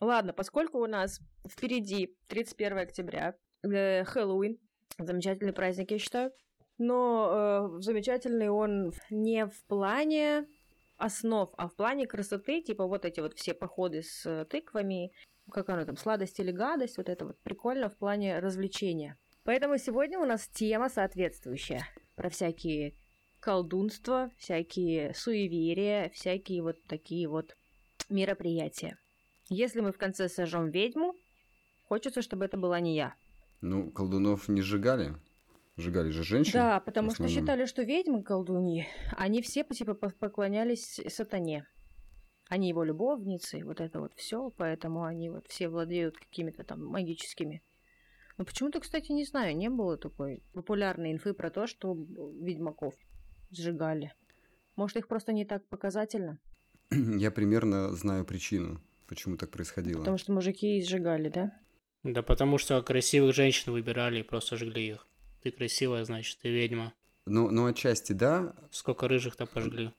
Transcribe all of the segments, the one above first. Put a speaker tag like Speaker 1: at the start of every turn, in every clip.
Speaker 1: Ладно, поскольку у нас впереди 31 октября, э, Хэллоуин, замечательный праздник, я считаю, но э, замечательный он не в плане основ, а в плане красоты, типа вот эти вот все походы с э, тыквами, как оно там, сладость или гадость, вот это вот прикольно в плане развлечения. Поэтому сегодня у нас тема соответствующая про всякие колдунства, всякие суеверия, всякие вот такие вот мероприятия. Если мы в конце сожжем ведьму, хочется, чтобы это была не я.
Speaker 2: Ну, колдунов не сжигали. Сжигали же женщин.
Speaker 1: Да, потому что считали, что ведьмы колдуньи, они все типа поклонялись сатане. Они его любовницы, вот это вот все, поэтому они вот все владеют какими-то там магическими. Но почему-то, кстати, не знаю, не было такой популярной инфы про то, что ведьмаков сжигали. Может, их просто не так показательно?
Speaker 2: Я примерно знаю причину, почему так происходило.
Speaker 1: Потому что мужики сжигали, да?
Speaker 3: Да потому что красивых женщин выбирали и просто жгли их. Ты красивая, значит, ты ведьма.
Speaker 2: Ну, ну отчасти да.
Speaker 3: Сколько рыжих-то пожгли?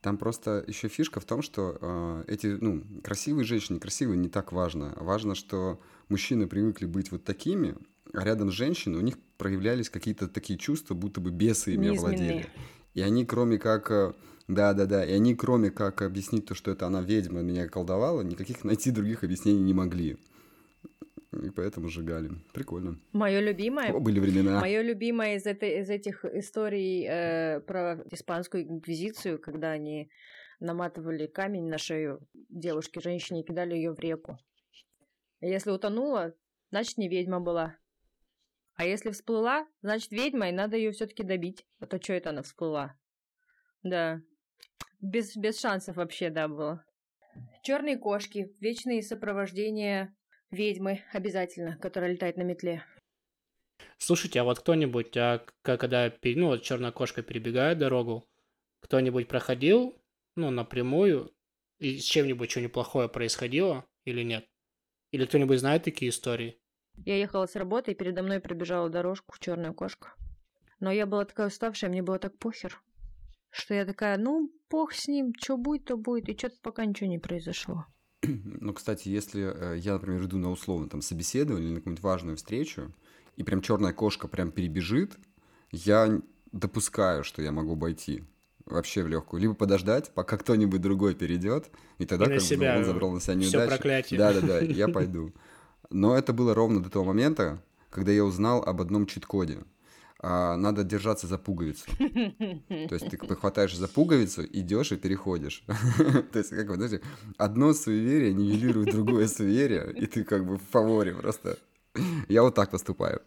Speaker 2: Там просто еще фишка в том, что э, эти, ну, красивые женщины, красивые не так важно. Важно, что мужчины привыкли быть вот такими, а рядом с женщиной у них проявлялись какие-то такие чувства, будто бы бесы ими овладели. И они, кроме как... Э, да-да-да, и они, кроме как объяснить то, что это она ведьма, меня колдовала, никаких найти других объяснений не могли и поэтому сжигали. Прикольно.
Speaker 1: Мое любимое.
Speaker 2: О, были времена.
Speaker 1: Мое любимое из, этой, из этих историй э, про испанскую инквизицию, когда они наматывали камень на шею девушки, женщине и кидали ее в реку. Если утонула, значит не ведьма была. А если всплыла, значит ведьма, и надо ее все-таки добить. А то что это она всплыла? Да. Без, без шансов вообще, да, было. Черные кошки, вечные сопровождения ведьмы обязательно, которая летает на метле.
Speaker 3: Слушайте, а вот кто-нибудь, а когда ну, вот черная кошка перебегает дорогу, кто-нибудь проходил, ну, напрямую, и с чем-нибудь что-нибудь плохое происходило или нет? Или кто-нибудь знает такие истории?
Speaker 1: Я ехала с работы, и передо мной пробежала дорожку черная кошка. Но я была такая уставшая, мне было так похер, что я такая, ну, бог с ним, что будет, то будет, и что-то пока ничего не произошло.
Speaker 2: Ну, кстати, если э, я, например, иду на условно там собеседование или на какую-нибудь важную встречу, и прям черная кошка прям перебежит, я допускаю, что я могу обойти вообще в легкую. Либо подождать, пока кто-нибудь другой перейдет, и тогда и как себя, он забрал на себя неудачу. проклятие. Да-да-да, я пойду. Но это было ровно до того момента, когда я узнал об одном чит-коде – а, надо держаться за пуговицу. То есть ты хватаешь за пуговицу, идешь и переходишь. То есть, как бы, знаете, одно суеверие нивелирует другое суеверие, и ты как бы в фаворе просто. Я вот так поступаю.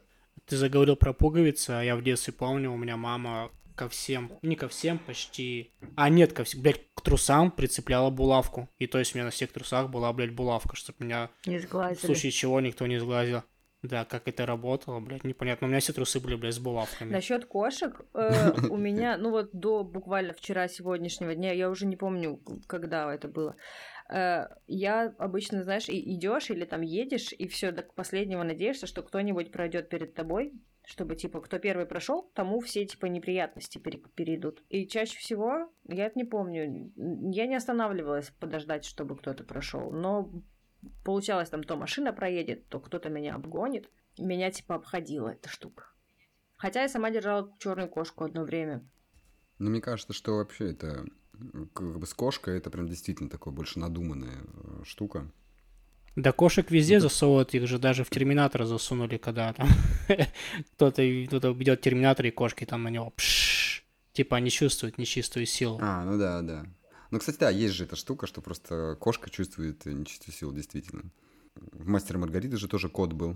Speaker 3: Ты заговорил про пуговицы, а я в детстве помню, у меня мама ко всем, не ко всем, почти... А, нет, ко всем, блядь, к трусам прицепляла булавку. И то есть у меня на всех трусах была, блядь, булавка, чтобы меня...
Speaker 1: Не сглазили.
Speaker 3: В случае чего никто не сглазил. Да, как это работало, блядь, непонятно. У меня все трусы были, блядь, с булавками.
Speaker 1: Насчет кошек, э, у меня, ну вот до буквально вчера, сегодняшнего дня, я уже не помню, когда это было. Э, я обычно, знаешь, идешь или там едешь, и все до последнего надеешься, что кто-нибудь пройдет перед тобой, чтобы, типа, кто первый прошел, тому все, типа, неприятности перейдут. И чаще всего, я это не помню, я не останавливалась подождать, чтобы кто-то прошел, но получалось там то машина проедет, то кто-то меня обгонит. Меня типа обходила эта штука. Хотя я сама держала черную кошку одно время.
Speaker 2: Ну, мне кажется, что вообще это как бы с кошкой это прям действительно такое больше надуманная э, штука.
Speaker 3: Да кошек везде это... засовывают, их же даже в Терминатор засунули, когда там кто-то кто ведет Терминатор, и кошки там на него пш, типа они чувствуют нечистую силу.
Speaker 2: А, ну да, да. Ну, кстати, да, есть же эта штука, что просто кошка чувствует нечистую силу, действительно. В «Мастере Маргариты» же тоже кот был.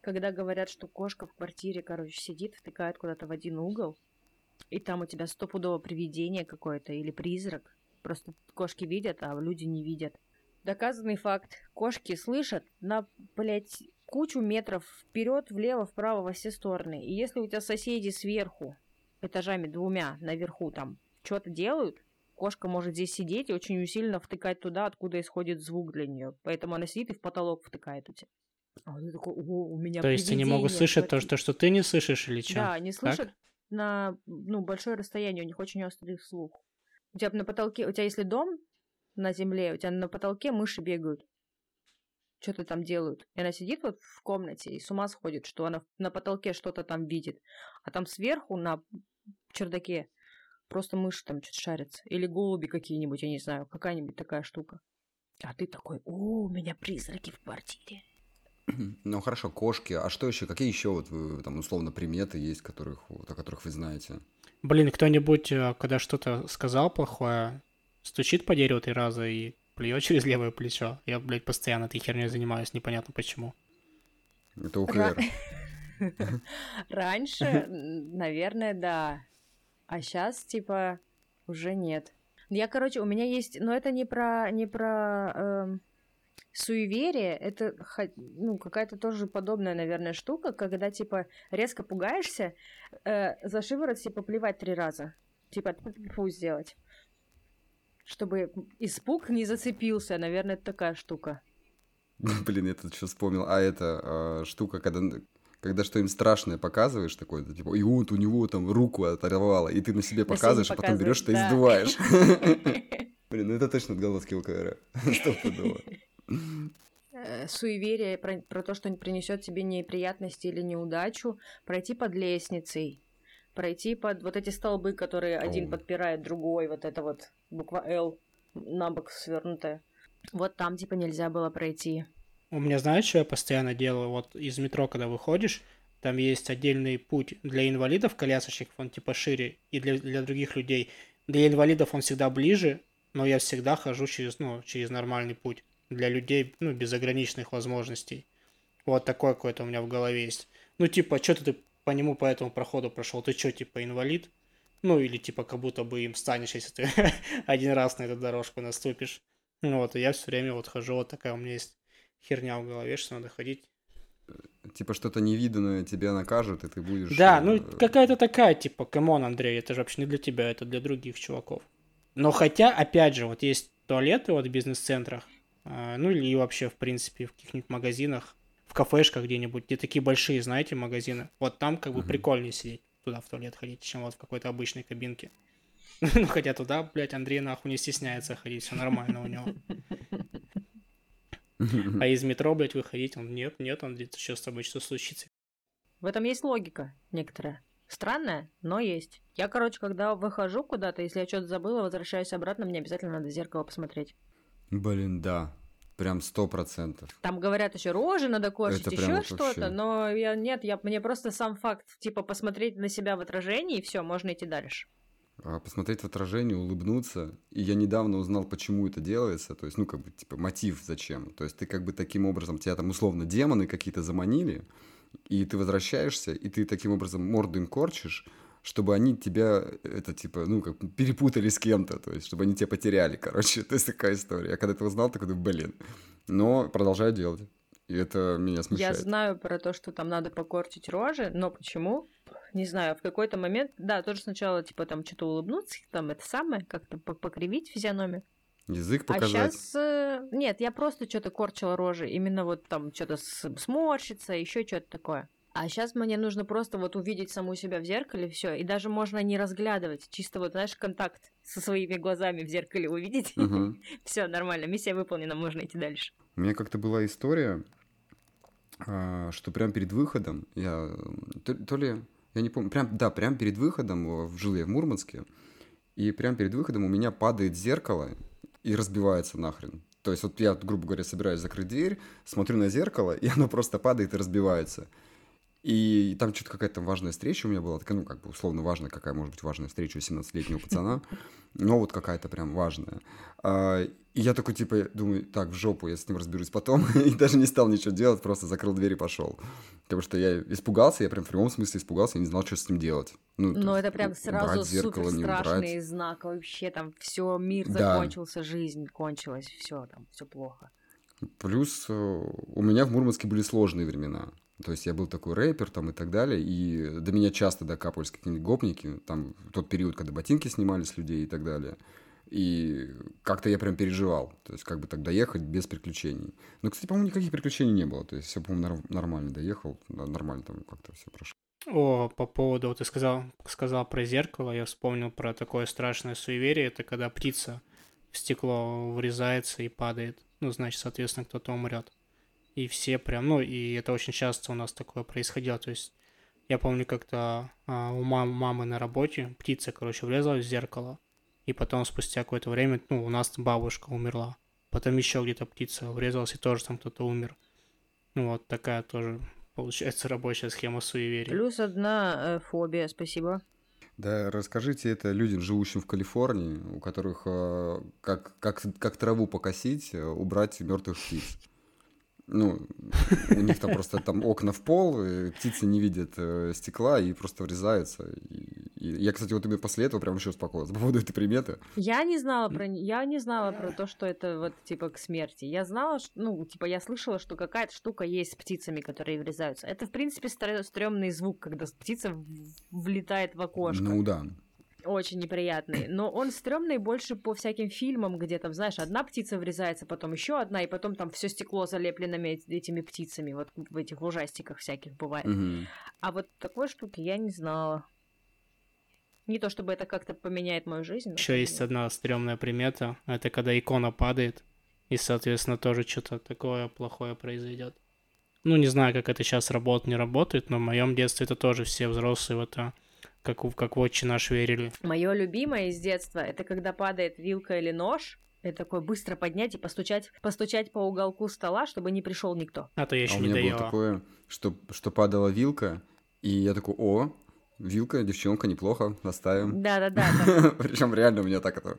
Speaker 1: Когда говорят, что кошка в квартире, короче, сидит, втыкает куда-то в один угол, и там у тебя стопудово привидение какое-то или призрак. Просто кошки видят, а люди не видят. Доказанный факт. Кошки слышат на, блядь, кучу метров вперед, влево, вправо, во все стороны. И если у тебя соседи сверху, этажами двумя, наверху там, что-то делают, кошка может здесь сидеть и очень усиленно втыкать туда, откуда исходит звук для нее. Поэтому она сидит и в потолок втыкает у тебя. А он такой, о, у меня
Speaker 3: То есть они могут слышать то, что, что ты не слышишь или что?
Speaker 1: Да, они слышат так? на ну, большое расстояние, у них очень острый слух. У тебя на потолке, у тебя если дом, на земле, у тебя на потолке мыши бегают. Что-то там делают. И она сидит вот в комнате и с ума сходит, что она на потолке что-то там видит. А там сверху на чердаке просто мыши там что-то шарятся. Или голуби какие-нибудь, я не знаю, какая-нибудь такая штука. А ты такой, о, у меня призраки в квартире.
Speaker 2: Ну хорошо, кошки. А что еще? Какие еще вот вы, там условно приметы есть, которых, вот, о которых вы знаете?
Speaker 3: Блин, кто-нибудь, э, когда что-то сказал плохое, стучит по дереву три раза и плюет через левое плечо. Я, блядь, постоянно этой херней занимаюсь, непонятно почему.
Speaker 2: Это УКР.
Speaker 1: Раньше, наверное, да. А сейчас, типа, уже нет. Я, короче, у меня есть... Но это не про... Не про эм, суеверие, это ну, какая-то тоже подобная, наверное, штука, когда, типа, резко пугаешься, э, за шиворот, типа, плевать три раза. Типа, фу сделать. Чтобы испуг не зацепился, наверное, это такая штука.
Speaker 2: Блин, я тут что вспомнил. А это э, штука, когда когда что-нибудь страшное показываешь, такое, типа, и вот у него там руку оторвало, и ты на себе показываешь, а потом берешь и издуваешь. Блин, ну это точно отголоски ЛКР. Стопудово.
Speaker 1: Э, суеверие про, про то, что принесет тебе неприятности или неудачу, пройти под лестницей, пройти под вот эти столбы, которые один подпирает другой, вот это вот буква Л на бок свернутая. Вот там типа нельзя было пройти.
Speaker 3: У меня, знаешь, что я постоянно делаю? Вот из метро, когда выходишь, там есть отдельный путь для инвалидов, колясочников, он типа шире, и для, для других людей. Для инвалидов он всегда ближе, но я всегда хожу через, ну, через нормальный путь для людей, ну, без ограниченных возможностей. Вот такое какое-то у меня в голове есть. Ну, типа, что ты по нему по этому проходу прошел? Ты что, типа, инвалид? Ну, или типа, как будто бы им станешь, если ты один раз на эту дорожку наступишь. Ну, вот, и я все время вот хожу, вот такая у меня есть херня в голове, что надо ходить.
Speaker 2: Типа что-то невиданное тебя накажут, и ты будешь...
Speaker 3: Да, ну э, какая-то такая, типа, come on, Андрей, это же вообще не для тебя, это для других чуваков. Но хотя, опять же, вот есть туалеты вот в бизнес-центрах, а, ну или вообще, в принципе, в каких-нибудь магазинах, в кафешках где-нибудь, где такие большие, знаете, магазины. Вот там как бы uh-huh. прикольнее сидеть, туда в туалет ходить, чем вот в какой-то обычной кабинке. Ну, хотя туда, блядь, Андрей нахуй не стесняется ходить, все нормально у него. А из метро, блядь, выходить, он нет, нет, он где-то сейчас с тобой что случится.
Speaker 1: В этом есть логика некоторая. Странная, но есть. Я, короче, когда выхожу куда-то, если я что-то забыла, возвращаюсь обратно, мне обязательно надо в зеркало посмотреть.
Speaker 2: Блин, да. Прям сто процентов.
Speaker 1: Там говорят еще рожи надо корчить, еще что-то, но я нет, я мне просто сам факт, типа посмотреть на себя в отражении и все, можно идти дальше.
Speaker 2: А, посмотреть в отражение, улыбнуться. И я недавно узнал, почему это делается. То есть, ну, как бы, типа, мотив зачем. То есть, ты как бы таким образом, тебя там условно демоны какие-то заманили, и ты возвращаешься, и ты таким образом морду им корчишь, чтобы они тебя, это типа, ну, как перепутали с кем-то, то есть, чтобы они тебя потеряли, короче, то есть такая история. Я когда это узнал, такой, блин, но продолжаю делать. И это меня смущает.
Speaker 1: Я знаю про то, что там надо покорчить рожи, но почему? Не знаю, в какой-то момент, да, тоже сначала, типа, там, что-то улыбнуться, там, это самое, как-то покривить физиономию.
Speaker 2: Язык а показать.
Speaker 1: А сейчас... Э, нет, я просто что-то корчила рожи. Именно вот там что-то сморщится, еще что-то такое. А сейчас мне нужно просто вот увидеть саму себя в зеркале, все, и даже можно не разглядывать, чисто вот, знаешь, контакт со своими глазами в зеркале увидеть. Угу. все, нормально, миссия выполнена, можно идти дальше.
Speaker 2: У меня как-то была история, а, что прям перед выходом, я то, то ли, я не помню, прям, да, прям перед выходом, жил я в Мурманске, и прям перед выходом у меня падает зеркало и разбивается нахрен. То есть вот я, грубо говоря, собираюсь закрыть дверь, смотрю на зеркало, и оно просто падает и разбивается. И там что-то какая-то важная встреча у меня была, такая, ну, как бы условно важная, какая может быть важная встреча у 17-летнего пацана, но вот какая-то прям важная. А, и я такой, типа, думаю, так, в жопу, я с ним разберусь потом, и даже не стал ничего делать, просто закрыл дверь и пошел. Потому что я испугался, я прям в прямом смысле испугался, я не знал, что с ним делать.
Speaker 1: Ну, но это прям сразу зеркало, супер страшный знак, вообще там все, мир да. закончился, жизнь кончилась, все там, все плохо.
Speaker 2: Плюс э, у меня в Мурманске были сложные времена. То есть я был такой рэпер там и так далее, и до меня часто докапывались какие-нибудь гопники, там тот период, когда ботинки снимали с людей и так далее. И как-то я прям переживал, то есть как бы так доехать без приключений. Но, кстати, по-моему, никаких приключений не было, то есть все, по-моему, нормально доехал, нормально там как-то все прошло.
Speaker 3: О, по поводу, вот ты сказал, сказал про зеркало, я вспомнил про такое страшное суеверие, это когда птица в стекло врезается и падает. Ну, значит, соответственно, кто-то умрет. И все прям, ну, и это очень часто у нас такое происходило. То есть я помню, как-то а, у мам, мамы на работе птица, короче, врезалась в зеркало. И потом спустя какое-то время, ну, у нас бабушка умерла. Потом еще где-то птица врезалась, и тоже там кто-то умер. Ну, вот такая тоже, получается, рабочая схема суеверия.
Speaker 1: Плюс одна э, фобия, спасибо.
Speaker 2: Да, расскажите это людям, живущим в Калифорнии, у которых э, как, как, как траву покосить, э, убрать мертвых птиц. Ну, у них там просто там окна в пол, птицы не видят э, стекла и просто врезаются. И, и я, кстати, вот именно после этого прям еще успокоился по поводу этой приметы.
Speaker 1: Я не знала про я не знала про то, что это вот типа к смерти. Я знала, что, ну, типа я слышала, что какая-то штука есть с птицами, которые врезаются. Это, в принципе, стрёмный звук, когда птица влетает в окошко.
Speaker 2: Ну да
Speaker 1: очень неприятный. Но он стрёмный больше по всяким фильмам, где там, знаешь, одна птица врезается, потом еще одна, и потом там все стекло залеплено этими птицами. Вот в этих ужастиках всяких бывает.
Speaker 2: Угу.
Speaker 1: А вот такой штуки я не знала. Не то чтобы это как-то поменяет мою жизнь.
Speaker 3: Еще есть одна стрёмная примета. Это когда икона падает, и, соответственно, тоже что-то такое плохое произойдет. Ну, не знаю, как это сейчас работает, не работает, но в моем детстве это тоже все взрослые в это как, как в отче наш верили.
Speaker 1: Мое любимое из детства это когда падает вилка или нож, это такое быстро поднять и постучать, постучать по уголку стола, чтобы не пришел никто.
Speaker 3: А то я еще
Speaker 2: а
Speaker 3: не
Speaker 2: у меня
Speaker 3: доела.
Speaker 2: было такое, что, что падала вилка, и я такой, о, вилка, девчонка, неплохо, оставим.
Speaker 1: Да-да-да.
Speaker 2: Причем реально у меня так это...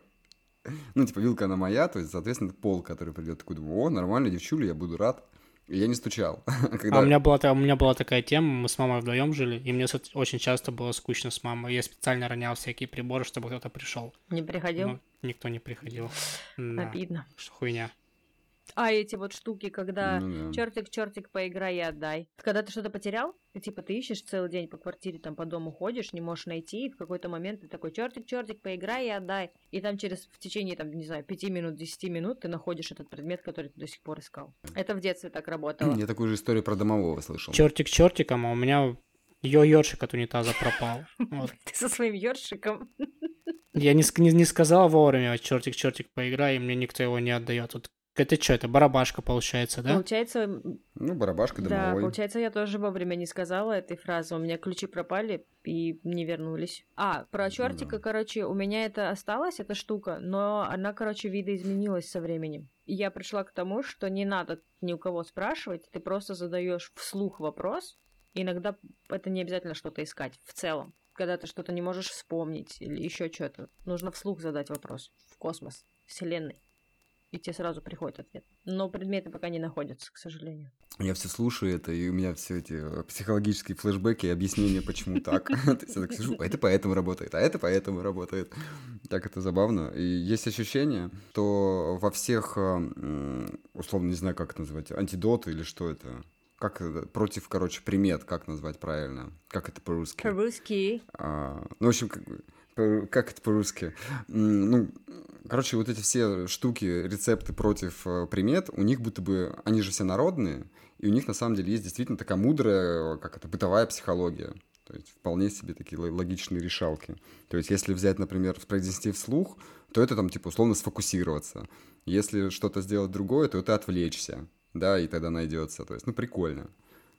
Speaker 2: Ну, типа, вилка она моя, то есть, соответственно, пол, который придет, такой, думаю, о, нормально, девчуля, я буду рад. Я не стучал.
Speaker 3: Когда... А у меня, была, у меня была такая тема, мы с мамой вдвоем жили, и мне очень часто было скучно с мамой. Я специально ронял всякие приборы, чтобы кто-то пришел.
Speaker 1: Не приходил? Ну,
Speaker 3: никто не приходил.
Speaker 1: Обидно.
Speaker 3: Что хуйня.
Speaker 1: А эти вот штуки, когда ну, да. чертик, чертик, поиграй и отдай. Когда ты что-то потерял, и типа ты ищешь целый день по квартире, там по дому ходишь, не можешь найти, и в какой-то момент ты такой чертик, чертик, поиграй и отдай. И там через в течение, там, не знаю, пяти минут, десяти минут ты находишь этот предмет, который ты до сих пор искал. Это в детстве так работало.
Speaker 2: Я такую же историю про домового слышал.
Speaker 3: Чертик чертиком, а у меня ее ёршик от унитаза пропал.
Speaker 1: Ты со своим ёршиком.
Speaker 3: Я не, не, не сказал вовремя, чертик, чертик, поиграй, и мне никто его не отдает. Вот это что, это барабашка получается, да?
Speaker 1: Получается...
Speaker 2: Ну, барабашка домовой.
Speaker 1: Да, получается, я тоже вовремя не сказала этой фразы. У меня ключи пропали и не вернулись. А, про чертика, да. короче, у меня это осталось, эта штука, но она, короче, видоизменилась со временем. И я пришла к тому, что не надо ни у кого спрашивать, ты просто задаешь вслух вопрос. Иногда это не обязательно что-то искать в целом. Когда ты что-то не можешь вспомнить или еще что-то, нужно вслух задать вопрос в космос, вселенной и тебе сразу приходит ответ. Но предметы пока не находятся, к сожалению.
Speaker 2: Я все слушаю это, и у меня все эти э, психологические флешбеки и объяснения, почему так. То есть я так сижу, а это поэтому работает, а это поэтому работает. Так это забавно. И есть ощущение, что во всех, э, условно, не знаю, как это называть, антидоты или что это, как против, короче, примет, как назвать правильно? Как это по-русски?
Speaker 1: По-русски.
Speaker 2: А, ну, в общем, как, как это по-русски? Ну, короче, вот эти все штуки, рецепты против э, примет, у них будто бы, они же все народные, и у них на самом деле есть действительно такая мудрая, как это, бытовая психология. То есть вполне себе такие логичные решалки. То есть если взять, например, произнести вслух, то это там типа условно сфокусироваться. Если что-то сделать другое, то это отвлечься, да, и тогда найдется. То есть, ну, прикольно.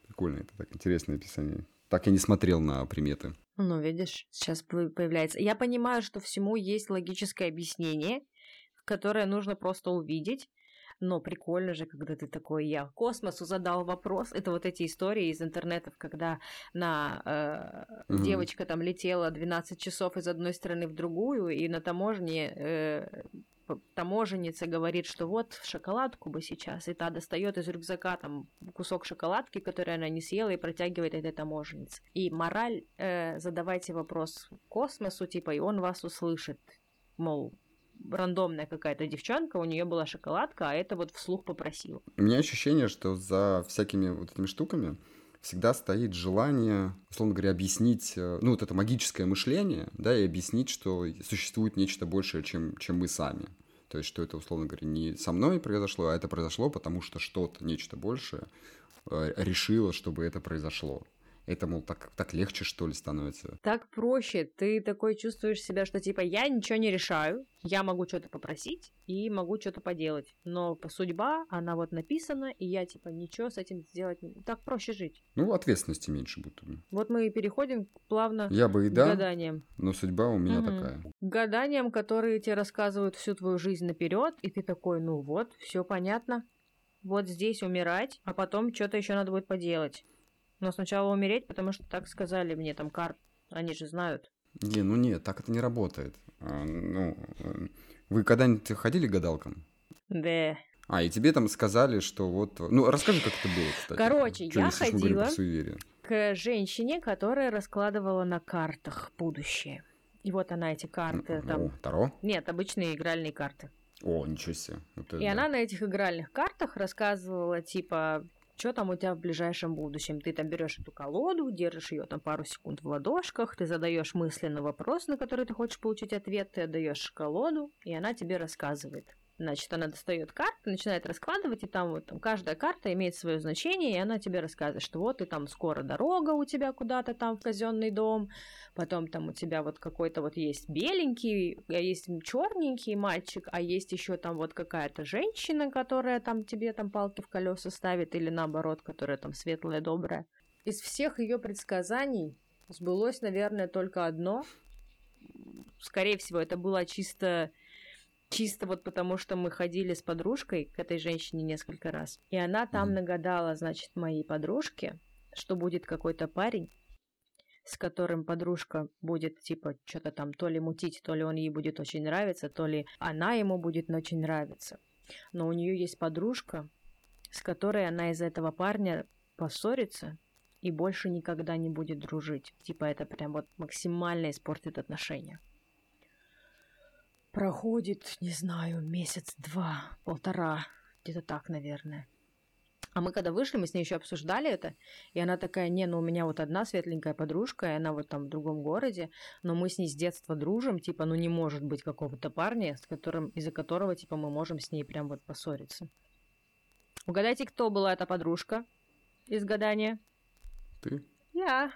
Speaker 2: Прикольно, это так интересное описание. Так я не смотрел на приметы.
Speaker 1: Ну, видишь, сейчас появляется. Я понимаю, что всему есть логическое объяснение, которое нужно просто увидеть. Но прикольно же, когда ты такой, я космосу задал вопрос. Это вот эти истории из интернетов, когда на э, угу. девочка там летела 12 часов из одной страны в другую, и на таможне э, таможенница говорит, что вот шоколадку бы сейчас, и та достает из рюкзака там кусок шоколадки, который она не съела, и протягивает этой таможеннице. И мораль, э, задавайте вопрос космосу, типа, и он вас услышит. Мол, рандомная какая-то девчонка, у нее была шоколадка, а это вот вслух попросил.
Speaker 2: У меня ощущение, что за всякими вот этими штуками всегда стоит желание, условно говоря, объяснить, э, ну, вот это магическое мышление, да, и объяснить, что существует нечто большее, чем, чем мы сами. То есть, что это, условно говоря, не со мной произошло, а это произошло, потому что что-то, нечто большее э, решило, чтобы это произошло. Это, мол, так, так легче, что ли, становится.
Speaker 1: Так проще. Ты такой чувствуешь себя, что типа я ничего не решаю, я могу что-то попросить и могу что-то поделать. Но судьба, она вот написана, и я типа ничего с этим сделать не... Так проще жить.
Speaker 2: Ну, ответственности меньше будто бы.
Speaker 1: Вот мы и переходим плавно
Speaker 2: Я бы и
Speaker 1: к
Speaker 2: да,
Speaker 1: гаданиям.
Speaker 2: но судьба у меня
Speaker 1: Мгм.
Speaker 2: такая.
Speaker 1: К гаданиям, которые тебе рассказывают всю твою жизнь наперед, и ты такой, ну вот, все понятно. Вот здесь умирать, а потом что-то еще надо будет поделать. Но сначала умереть, потому что так сказали мне там карт. Они же знают.
Speaker 2: Не, ну нет, так это не работает. А, ну, э, вы когда-нибудь ходили к гадалкам?
Speaker 1: Да.
Speaker 2: А, и тебе там сказали, что вот... Ну, расскажи, как это было, кстати.
Speaker 1: Короче,
Speaker 2: Чё,
Speaker 1: я ходила. К женщине, которая раскладывала на картах будущее. И вот она эти карты
Speaker 2: М,
Speaker 1: там...
Speaker 2: О, Таро?
Speaker 1: Нет, обычные игральные карты.
Speaker 2: О, ничего себе. Вот
Speaker 1: И
Speaker 2: да.
Speaker 1: она на этих игральных картах рассказывала, типа, что там у тебя в ближайшем будущем. Ты там берешь эту колоду, держишь ее там пару секунд в ладошках, ты задаешь мысленно вопрос, на который ты хочешь получить ответ, ты отдаешь колоду, и она тебе рассказывает. Значит, она достает карты, начинает раскладывать, и там вот там каждая карта имеет свое значение, и она тебе рассказывает, что вот и там скоро дорога у тебя куда-то там в казенный дом, потом там у тебя вот какой-то вот есть беленький, а есть черненький мальчик, а есть еще там вот какая-то женщина, которая там тебе там палки в колеса ставит, или наоборот, которая там светлая, добрая. Из всех ее предсказаний сбылось, наверное, только одно. Скорее всего, это было чисто чисто вот потому, что мы ходили с подружкой к этой женщине несколько раз. И она там
Speaker 2: Мгм.
Speaker 1: нагадала, значит, моей подружке, что будет какой-то парень, с которым подружка будет, типа, что-то там то ли мутить, то ли он ей будет очень нравиться, то ли она ему будет очень нравиться. Но у нее есть подружка, с которой она из-за этого парня поссорится и больше никогда не будет дружить. Типа, это прям вот максимально испортит отношения. Проходит, не знаю, месяц-два, полтора, где-то так, наверное. А мы когда вышли, мы с ней еще обсуждали это, и она такая, не, ну у меня вот одна светленькая подружка, и она вот там в другом городе, но мы с ней с детства дружим, типа, ну не может быть какого-то парня, с которым, из-за которого, типа, мы можем с ней прям вот поссориться. Угадайте, кто была эта подружка из гадания?
Speaker 2: Ты?
Speaker 1: Я.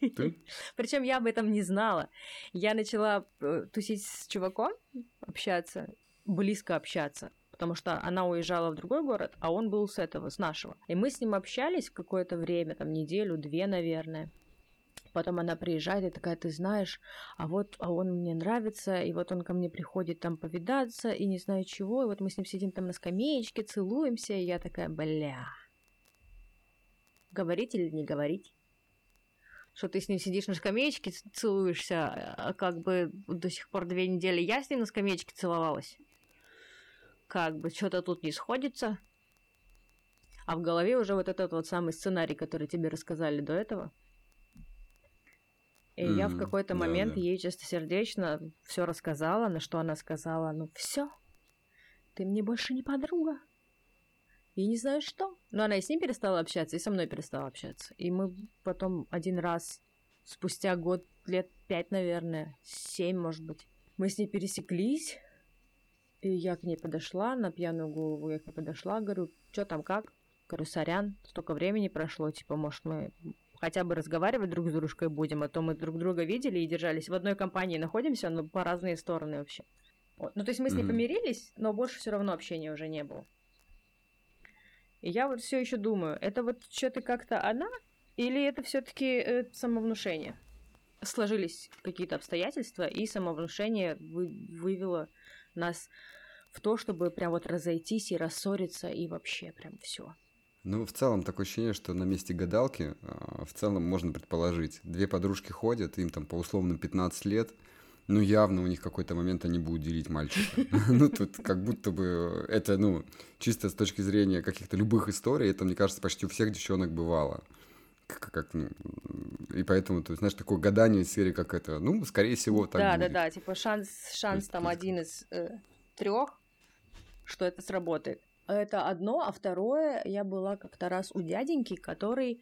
Speaker 1: Причем я об этом не знала. Я начала э, тусить с чуваком, общаться, близко общаться, потому что она уезжала в другой город, а он был с этого, с нашего. И мы с ним общались какое-то время, там неделю, две, наверное. Потом она приезжает и такая, ты знаешь, а вот а он мне нравится, и вот он ко мне приходит там повидаться, и не знаю чего, и вот мы с ним сидим там на скамеечке, целуемся, и я такая, бля, говорить или не говорить? Что ты с ним сидишь на скамеечке, целуешься, а как бы до сих пор две недели я с ним на скамеечке целовалась. Как бы что-то тут не сходится. А в голове уже вот этот вот самый сценарий, который тебе рассказали до этого. И я в какой-то
Speaker 2: Да,
Speaker 1: момент
Speaker 2: да.
Speaker 1: ей чистосердечно все рассказала, на что она сказала, ну все, ты мне больше не подруга. И не знаю что. Но она и с ним перестала общаться, и со мной перестала общаться. И мы потом один раз, спустя год, лет пять, наверное, семь, может быть, мы с ней пересеклись. И я к ней подошла, на пьяную голову я к ней подошла, говорю, что там, как? Говорю, сорян, столько времени прошло, типа, может, мы хотя бы разговаривать друг с дружкой будем, а то мы друг друга видели и держались в одной компании, находимся, но по разные стороны вообще. Вот. Ну, то есть мы с ней
Speaker 2: Мгм.
Speaker 1: помирились, но больше все равно общения уже не было. Я вот все еще думаю, это вот что-то как-то она, или это все-таки самовнушение? Сложились какие-то обстоятельства, и самовнушение вы- вывело нас в то, чтобы прям вот разойтись и рассориться, и вообще прям все.
Speaker 2: Ну, в целом, такое ощущение, что на месте гадалки а, в целом можно предположить. Две подружки ходят, им там по условным 15 лет, ну, явно у них какой-то момент они будут делить мальчика. Ну, тут как будто бы это, ну, чисто с точки зрения каких-то любых историй, это, мне кажется, почти у всех девчонок бывало. Как, как, ну, и поэтому, то есть, знаешь, такое гадание из серии, как это, ну, скорее всего, так
Speaker 1: да,
Speaker 2: будет.
Speaker 1: да, да, типа шанс, шанс
Speaker 2: есть
Speaker 1: там один из трех, что это сработает. Это одно, а второе, я была как-то раз у дяденьки, который,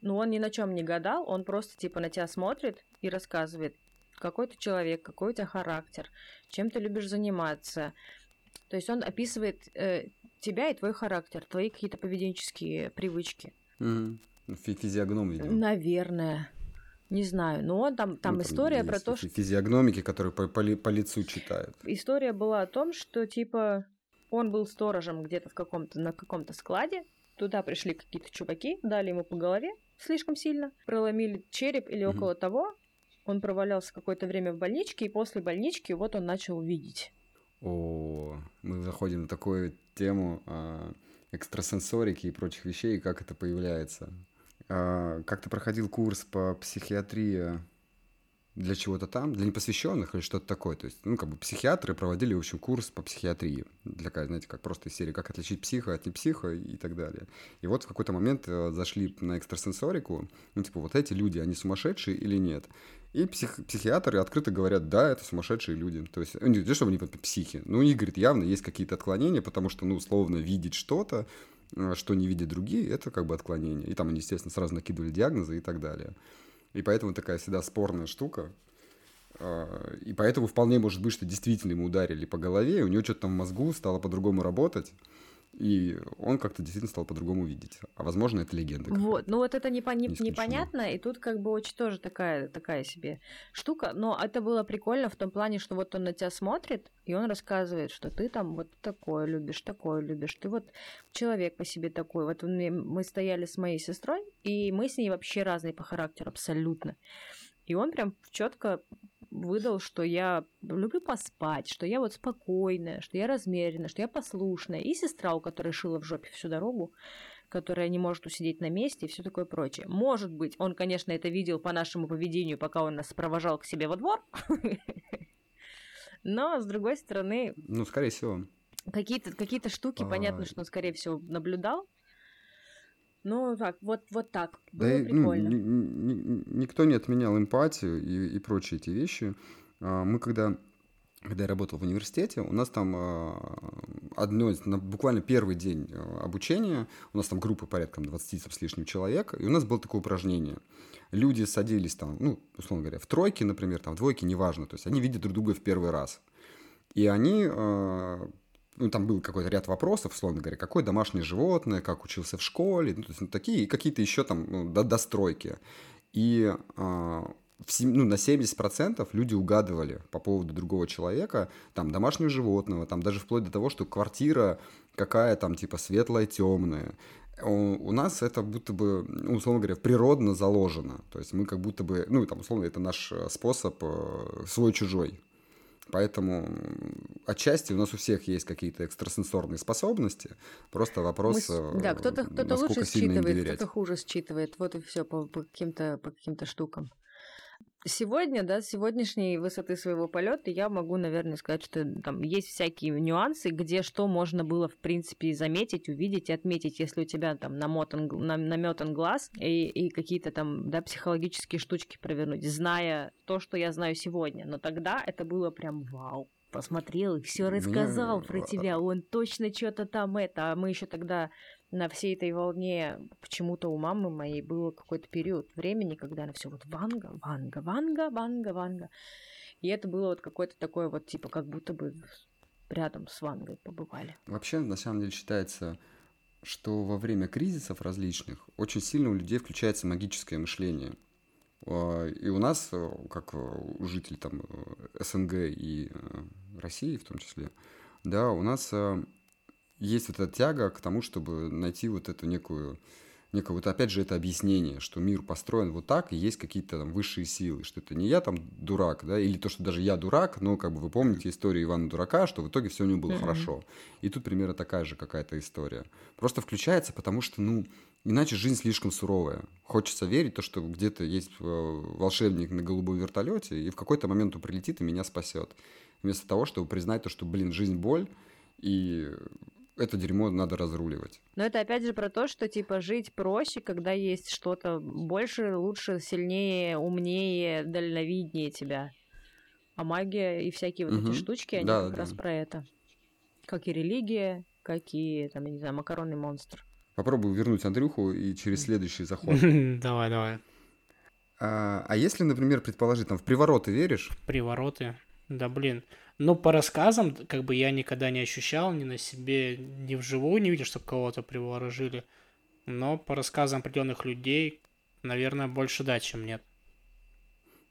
Speaker 1: ну он ни на чем не гадал, он просто типа на тебя смотрит и рассказывает, какой ты человек, какой у тебя характер, чем ты любишь заниматься. То есть он описывает э, тебя и твой характер, твои какие-то поведенческие привычки.
Speaker 2: Фи- Физиогном, видимо.
Speaker 1: Наверное. Не знаю, но там, там
Speaker 2: Ну,
Speaker 1: история про то, что
Speaker 2: Физиогномики, которые по, по по лицу читают.
Speaker 1: история была о том, что типа он был сторожем где-то в каком-то на каком-то складе. Туда пришли какие-то чуваки, дали ему по голове слишком сильно, проломили череп или
Speaker 2: Мгм.
Speaker 1: около того. Он провалялся какое-то время в больничке, и после больнички вот он начал видеть.
Speaker 2: О, мы заходим на такую тему а, экстрасенсорики и прочих вещей, и как это появляется. А, как ты проходил курс по психиатрии для чего-то там, для непосвященных или что-то такое? То есть, ну, как бы психиатры проводили, в общем, курс по психиатрии. Для, знаете, как просто из серии «Как отличить психа от непсиха» и так далее. И вот в какой-то момент э, зашли на экстрасенсорику, ну, типа, вот эти люди, они сумасшедшие или нет? И псих- психиатры открыто говорят, да, это сумасшедшие люди. То есть, ну, не то, чтобы они психи. Ну, у них, говорит, явно есть какие-то отклонения, потому что, ну, условно, видеть что-то, э, что не видят другие, это как бы отклонение. И там они, естественно, сразу накидывали диагнозы и так далее. И поэтому такая всегда спорная штука. А, И поэтому вполне может быть, что действительно ему ударили по голове, и у него что-то там в мозгу стало по-другому работать, и он как-то действительно стал по-другому видеть. А возможно, это легенда.
Speaker 1: Вот, ну вот это
Speaker 2: Не исключено.
Speaker 1: непонятно, и тут как бы очень тоже такая, такая себе штука, но это было прикольно в том плане, что вот он на тебя смотрит, и он рассказывает, что ты там вот такое любишь, такое любишь, ты вот человек по себе такой. Вот мы стояли с моей сестрой, и мы с ней вообще разные по характеру, абсолютно. И он прям четко выдал, что я люблю поспать, что я вот спокойная, что я размеренная, что я послушная. И сестра, у которой шила в жопе всю дорогу, которая не может усидеть на месте и все такое прочее. Может быть, он, конечно, это видел по нашему поведению, пока он нас провожал к себе во двор. Но, с другой стороны,
Speaker 2: Ну, скорее всего.
Speaker 1: какие-то какие штуки,
Speaker 2: А.
Speaker 1: понятно, что он, скорее всего, наблюдал. Ну, так, вот, вот так.
Speaker 2: Да
Speaker 1: Было
Speaker 2: и, ну,
Speaker 1: прикольно.
Speaker 2: ни- ни- никто не отменял эмпатию и, и прочие эти вещи. А, Мы когда, когда я работал в университете, у нас там а, одно, на буквально первый день а, обучения, у нас там группы порядком 20 там с лишним человек, и у нас было такое упражнение. Люди садились там, ну, условно говоря, в тройке, например, там в двойке, неважно, то есть они видят друг друга в первый раз. И они ну, там был какой-то ряд вопросов, условно говоря, какое домашнее животное, как учился в школе, ну, то есть ну, такие, какие-то еще там ну, до, достройки. И а, в ну, на 70% люди угадывали по поводу другого человека, там, домашнего животного, там, даже вплоть до того, что квартира какая там, типа, светлая, темная. У нас это будто бы, ну, условно говоря, природно заложено. То есть мы как будто бы, ну, там, условно, это наш э, способ э, свой-чужой. Поэтому отчасти у нас у всех есть какие-то экстрасенсорные способности. Просто
Speaker 1: Мы
Speaker 2: вопрос,
Speaker 1: с-
Speaker 2: э,
Speaker 1: да, кто-то кто лучше
Speaker 2: сильно
Speaker 1: считывает, кто-то хуже считывает. Вот и все по, по каким-то по каким-то штукам. Сегодня, да, с сегодняшней высоты своего полета я могу, наверное, сказать, что там есть всякие нюансы, где что можно было, в принципе, заметить, увидеть и отметить, если у тебя там намотан, наметан глаз и, и какие-то там, да, психологические штучки провернуть, зная то, что я знаю сегодня. Но тогда это было прям вау. Посмотрел и все
Speaker 2: Меня,
Speaker 1: рассказал про
Speaker 2: а,
Speaker 1: тебя. Он точно что-то там это. А мы еще тогда на всей этой волне почему-то у мамы моей был какой-то период времени, когда она все вот ванга, ванга, ванга, ванга, ванга. И это было вот какое-то такое вот, типа, как будто бы рядом с вангой побывали.
Speaker 2: Вообще, на самом деле, считается, что во время кризисов различных очень сильно у людей включается магическое мышление. А, И у нас, как у жителей там э, СНГ и э, России в том числе, да, у нас э, есть вот эта тяга к тому, чтобы найти вот эту некую, некое, вот опять же, это объяснение, что мир построен вот так, и есть какие-то там высшие силы, что это не я там дурак, да, или то, что даже я дурак, но как бы вы помните историю Ивана Дурака, что в итоге все у него было
Speaker 1: Мгм.
Speaker 2: хорошо. И тут примерно такая же какая-то история. Просто включается, потому что, ну, иначе жизнь слишком суровая. Хочется верить, то, что где-то есть э, волшебник на голубом вертолете, и в какой-то момент он прилетит и меня спасет. Вместо того, чтобы признать то, что, блин, жизнь боль, и это дерьмо надо разруливать.
Speaker 1: Но это опять же про то, что типа жить проще, когда есть что-то больше, лучше, сильнее, умнее, дальновиднее тебя. А магия и всякие вот
Speaker 2: Мгм.
Speaker 1: эти штучки, они
Speaker 2: Да,
Speaker 1: как
Speaker 2: да,
Speaker 1: раз про это. Как и религия, как и, там, я не знаю, макаронный монстр.
Speaker 2: Попробую вернуть Андрюху и через следующий заход.
Speaker 3: Давай, давай.
Speaker 2: А, а если, например, предположить, там в привороты веришь?
Speaker 3: Привороты. Да блин. Ну, по рассказам, как бы я никогда не ощущал ни на себе, ни вживую не видел, чтобы кого-то приворожили. но по рассказам определенных людей, наверное, больше да, чем нет.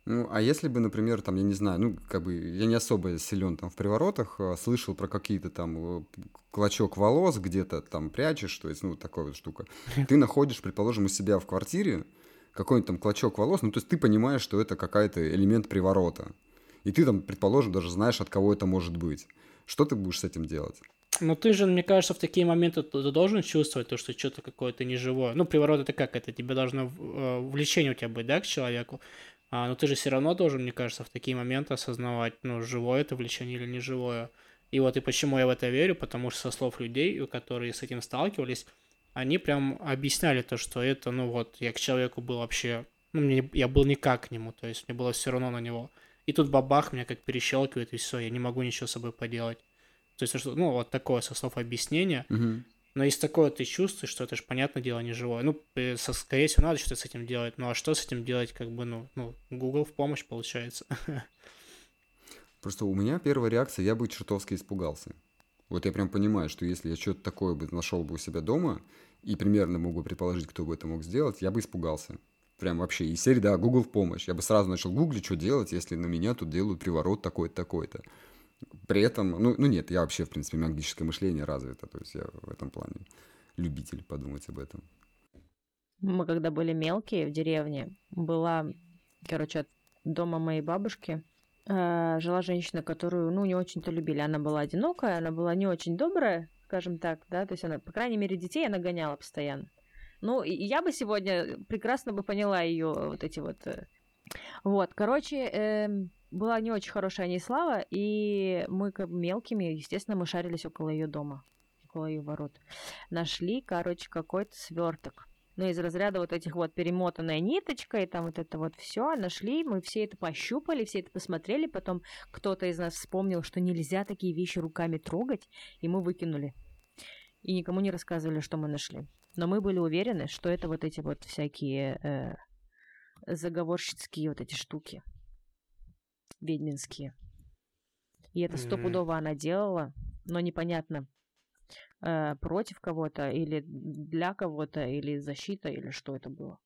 Speaker 2: Ну, а если бы, например, там, я не знаю, ну, как бы, я не особо силен там в приворотах, а, слышал про какие-то там э, клочок волос где-то там прячешь, то есть, ну, такая вот штука. Ты находишь, предположим, у себя в квартире какой-нибудь там клочок волос, ну, то есть ты понимаешь, что это какой-то элемент приворота. И ты там, предположим, даже знаешь, от кого это может быть. Что ты будешь с этим делать?
Speaker 3: Ну, ты же, мне кажется, в такие моменты ты должен чувствовать то, что что-то какое-то неживое. Ну, приворот это как? Это тебе должно э, влечение у тебя быть, да, к человеку? А, но ты же все равно должен, мне кажется, в такие моменты осознавать, ну, живое это влечение или не живое. И вот и почему я в это верю, потому что со слов людей, которые с этим сталкивались, они прям объясняли то, что это, ну вот, я к человеку был вообще, ну, мне, я был никак к нему, то есть мне было все равно на него. И тут бабах меня как перещелкивает, и все, я не могу ничего с собой поделать. То есть, ну, вот такое со слов объяснения.
Speaker 2: Угу.
Speaker 3: Но из такого ты чувствуешь, что это же, понятное дело, не живое. Ну, со, скорее всего, надо что-то с этим делать. Ну, а что с этим делать, как бы, ну, ну Google в помощь, получается.
Speaker 2: Просто у меня первая реакция, я бы чертовски испугался. Вот я прям понимаю, что если я что-то такое бы нашел бы у себя дома, и примерно могу предположить, кто бы это мог сделать, я бы испугался. Прям вообще. И серии, да, Google в помощь. Я бы сразу начал гуглить, что делать, если на меня тут делают приворот такой-то, такой-то. При этом, ну, ну нет, я вообще, в принципе, магическое мышление развито, то есть я в этом плане любитель подумать об этом.
Speaker 1: Мы когда были мелкие в деревне, была, короче, от дома моей бабушки э, жила женщина, которую, ну, не очень-то любили. Она была одинокая, она была не очень добрая, скажем так, да, то есть она, по крайней мере, детей она гоняла постоянно. Ну, я бы сегодня прекрасно бы поняла ее вот эти вот... Э, вот, короче, э, была не очень хорошая не слава, и мы как мелкими, естественно, мы шарились около ее дома, около ее ворот. Нашли, короче, какой-то сверток. Ну, из разряда вот этих вот перемотанная ниточка и там вот это вот все нашли, мы все это пощупали, все это посмотрели, потом кто-то из нас вспомнил, что нельзя такие вещи руками трогать, и мы выкинули. И никому не рассказывали, что мы нашли. Но мы были уверены, что это вот эти вот всякие э, заговорщицкие вот эти штуки ведьминские. И это стопудово mm-hmm. она делала, но непонятно, э, против кого-то или для кого-то, или защита, или что это было.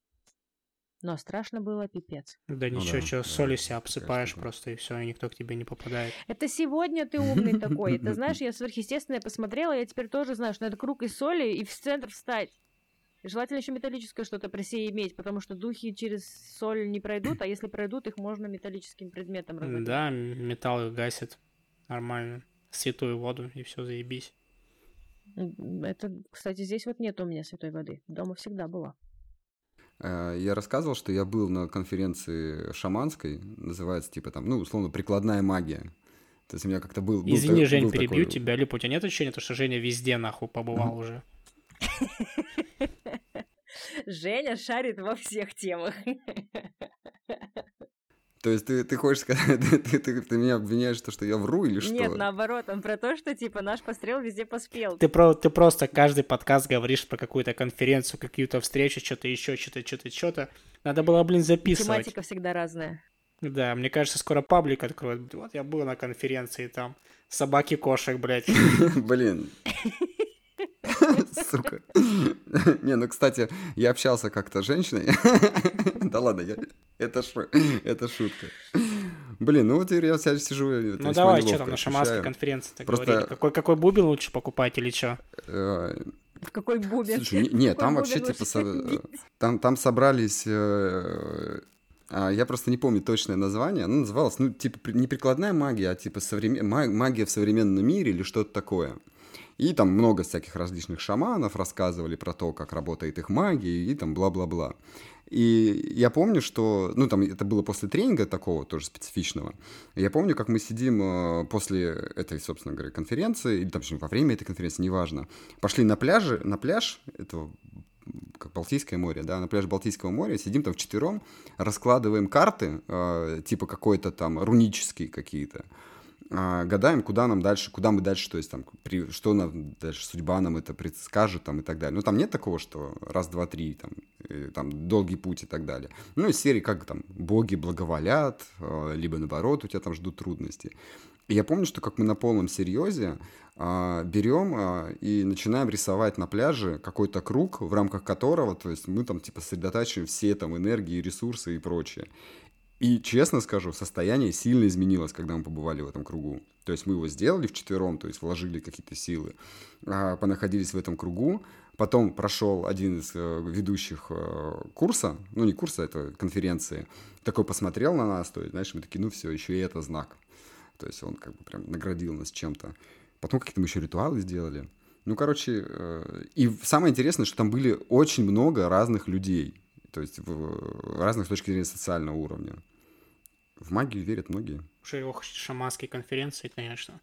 Speaker 1: Но страшно было пипец.
Speaker 3: Да ну ничего, да, что, да, солью себя обсыпаешь просто, и все, и никто к тебе не попадает.
Speaker 1: Это сегодня ты умный такой. Ты знаешь, я сверхъестественное посмотрела, я теперь тоже знаю, что надо круг из соли и в центр встать. Желательно еще металлическое что-то при себе иметь, потому что духи через соль не пройдут, а если пройдут, их можно металлическим предметом разобрать.
Speaker 3: Да, металл их гасит нормально. Святую воду, и все, заебись.
Speaker 1: Это, кстати, здесь вот нет у меня святой воды. Дома всегда была.
Speaker 2: Э, я рассказывал, что я был на конференции шаманской, называется типа там, ну, условно, прикладная магия. То есть у меня как-то был... был
Speaker 3: Извини, Жень, был перебью такой... тебя, Лип, у тебя нет ощущения, что Женя везде нахуй побывал уже?
Speaker 1: Женя шарит во всех темах.
Speaker 2: То есть ты, ты хочешь сказать, ты, ты, ты, ты меня обвиняешь, то, что я вру или что?
Speaker 1: Нет, наоборот, он про то, что типа наш пострел везде поспел.
Speaker 3: Ты, про, ты просто каждый подкаст говоришь про какую-то конференцию, какую-то встречу, что-то еще, что-то, что-то, что-то. Надо было, блин, записывать.
Speaker 1: Тематика всегда разная.
Speaker 3: Да, мне кажется, скоро паблик откроют. Вот я был на конференции, там собаки, кошек, блядь.
Speaker 2: Блин. Сука. Не, ну, кстати, я общался как-то с женщиной. Да ладно, я... это, шу... это шутка. Блин, ну вот я себя сижу...
Speaker 3: Ну давай, что там на шаманской конференции так Просто... говорили? Какой, какой бубен лучше покупать или что?
Speaker 1: В какой бубен?
Speaker 2: Слушай, не, не там вообще типа... Там, там собрались... Э, а, я просто не помню точное название. Оно называлось, ну, типа, не прикладная магия, а типа современ... магия в современном мире или что-то такое. И там много всяких различных шаманов рассказывали про то, как работает их магия, и там бла-бла-бла. И я помню, что, ну, там это было после тренинга такого тоже специфичного. Я помню, как мы сидим э, после этой, собственно говоря, конференции, или там во время этой конференции, неважно, пошли на пляже, на пляж этого как Балтийское море, да, на пляже Балтийского моря, сидим там вчетвером, раскладываем карты, э, типа какой-то там рунические какие-то, гадаем, куда нам дальше, куда мы дальше, то есть там, при, что нам дальше судьба нам это предскажет там и так далее. Ну, там нет такого, что раз, два, три, там, и, там долгий путь и так далее. Ну, из серии, как там, боги благоволят, а, либо наоборот, у тебя там ждут трудности. И я помню, что как мы на полном серьезе а, берем а, и начинаем рисовать на пляже какой-то круг, в рамках которого, то есть мы там типа сосредотачиваем все там энергии, ресурсы и прочее. И, честно скажу, состояние сильно изменилось, когда мы побывали в этом кругу. То есть мы его сделали вчетвером, то есть вложили какие-то силы, а, понаходились в этом кругу. Потом прошел один из э, ведущих э, курса, ну не курса, это конференции, такой посмотрел на нас, то есть, знаешь, мы такие, ну все, еще и это знак. То есть он как бы прям наградил нас чем-то. Потом какие-то мы еще ритуалы сделали. Ну, короче, э, и самое интересное, что там были очень много разных людей, то есть в, разных с точки зрения социального уровня. В магию верят многие.
Speaker 3: Уже ох, шаманские конференции, конечно.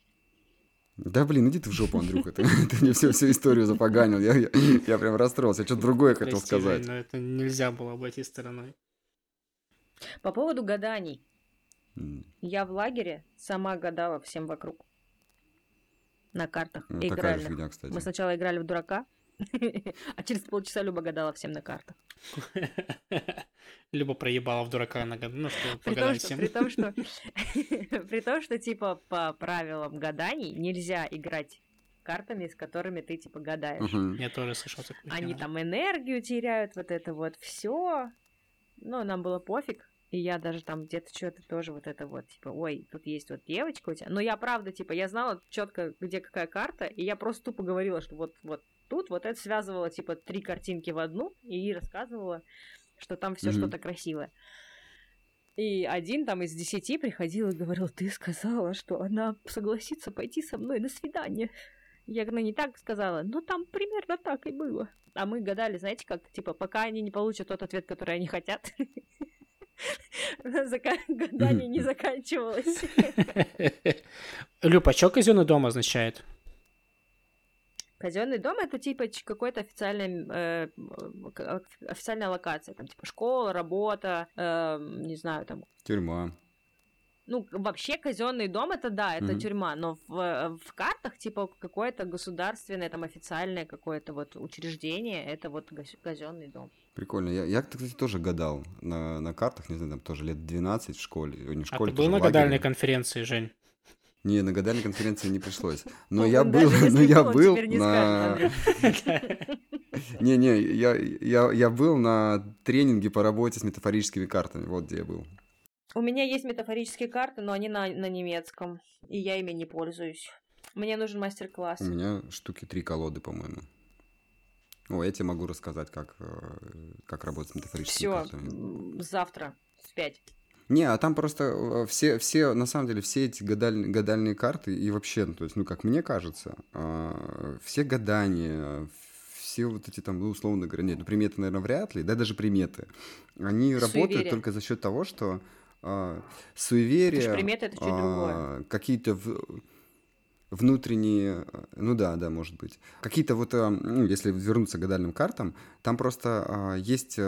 Speaker 2: Да блин, иди ты в жопу, Андрюха, ты, ты мне всю, всю историю запоганил, я, я, я прям расстроился, я что-то другое
Speaker 3: Прости,
Speaker 2: хотел сказать.
Speaker 3: Жень, но это нельзя было обойти стороной.
Speaker 1: По поводу гаданий.
Speaker 2: М,
Speaker 1: Я в лагере сама гадала всем вокруг. На картах
Speaker 2: Ну,
Speaker 1: игральных.
Speaker 2: фигня, кстати.
Speaker 1: Мы сначала играли в дурака, а через полчаса Люба гадала всем на картах.
Speaker 3: Люба проебала в дурака на год. Ну что,
Speaker 1: При том,
Speaker 3: погадать
Speaker 1: что,
Speaker 3: всем.
Speaker 1: при том, что, при том, что, типа, по правилам гаданий нельзя играть картами, с которыми ты, типа, гадаешь.
Speaker 3: Я тоже слышал такую
Speaker 1: Они
Speaker 3: тему.
Speaker 1: там энергию теряют, вот это вот все. Ну, нам было пофиг. И я даже там где-то что-то тоже вот это вот, типа, ой, тут есть вот девочка у тебя. Но я правда, типа, я знала четко, где какая карта, и я просто тупо говорила, что вот, вот тут вот это связывала, типа, три картинки в одну, и рассказывала, что там все
Speaker 2: Мгм.
Speaker 1: что-то красивое. И один там из десяти приходил и говорил, ты сказала, что она согласится пойти со мной на свидание. Я говорю, ну не так сказала. Ну там примерно так и было. А мы гадали, знаете, как, типа, пока они не получат тот ответ, который они хотят, гадание не заканчивалось.
Speaker 3: Люб, а что казенный дом означает?
Speaker 1: Казенный дом это типа какой-то официальный, э, официальная локация, там типа школа, работа, э, не знаю, там
Speaker 2: Тюрьма.
Speaker 1: Ну, вообще казенный дом это да, это
Speaker 2: Мгм.
Speaker 1: тюрьма, но в, э, в картах типа какое-то государственное, там официальное какое-то вот учреждение, это вот казенный дом.
Speaker 2: Прикольно. Я, я, кстати, тоже гадал на, на картах, не знаю, там тоже лет 12 в школе. Не в
Speaker 3: А
Speaker 2: школе,
Speaker 3: ты
Speaker 2: тоже
Speaker 3: был на
Speaker 2: лагере.
Speaker 3: гадальной конференции, Жень?
Speaker 2: Не, на гадальной конференции не пришлось. Но я был, но я
Speaker 1: был, не
Speaker 2: на...
Speaker 1: скажет,
Speaker 2: Не-не, я, я, я был на тренинге по работе с метафорическими картами. Вот где я был.
Speaker 1: У меня есть метафорические карты, но они на, на немецком, и я ими не пользуюсь. Мне нужен мастер-класс.
Speaker 2: У меня штуки три колоды, по-моему. О, я тебе могу рассказать, как, э, как работать с метафорическими
Speaker 1: Все,
Speaker 2: картами.
Speaker 1: завтра в пять.
Speaker 2: Не, а там просто э, все, все, на самом деле, все эти гадаль- гадальные карты и вообще, ну, то есть, ну, как мне кажется, а, все гадания, все вот эти там, ну, условно говоря, нет, ну, приметы, наверное, вряд ли, да, даже приметы, они работают
Speaker 1: Суеверие.
Speaker 2: только за счет того, что а, суеверие,
Speaker 1: приметы это чуть другое.
Speaker 2: а, какие-то в- внутренние, ну да, да, может быть, какие-то вот, а, ну, если вернуться к гадальным картам, там просто а, есть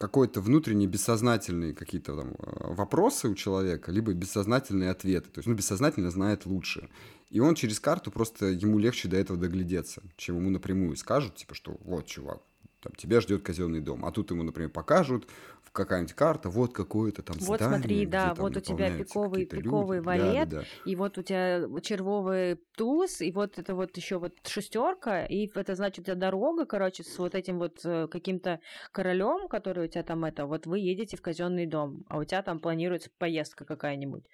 Speaker 2: какой-то внутренний бессознательные какие-то там а, вопросы у человека, либо бессознательные ответы. То есть, ну, бессознательно знает лучше. И он через карту просто ему легче до этого доглядеться, чем ему напрямую скажут, типа, что вот, чувак, там, тебя ждет казенный дом. А тут ему, например, покажут какая-нибудь карта, вот какое-то там
Speaker 1: Вот
Speaker 2: задание,
Speaker 1: смотри,
Speaker 2: где
Speaker 1: да, вот у тебя пиковый- пиковый
Speaker 2: люди.
Speaker 1: валет,
Speaker 2: Да-да-да.
Speaker 1: И вот у тебя червовый туз, и вот это вот еще вот шестерка, и это значит у тебя дорога, короче, с вот этим вот э, каким-то королем, который у тебя там это, вот вы едете в казенный дом, а у тебя там планируется поездка какая-нибудь.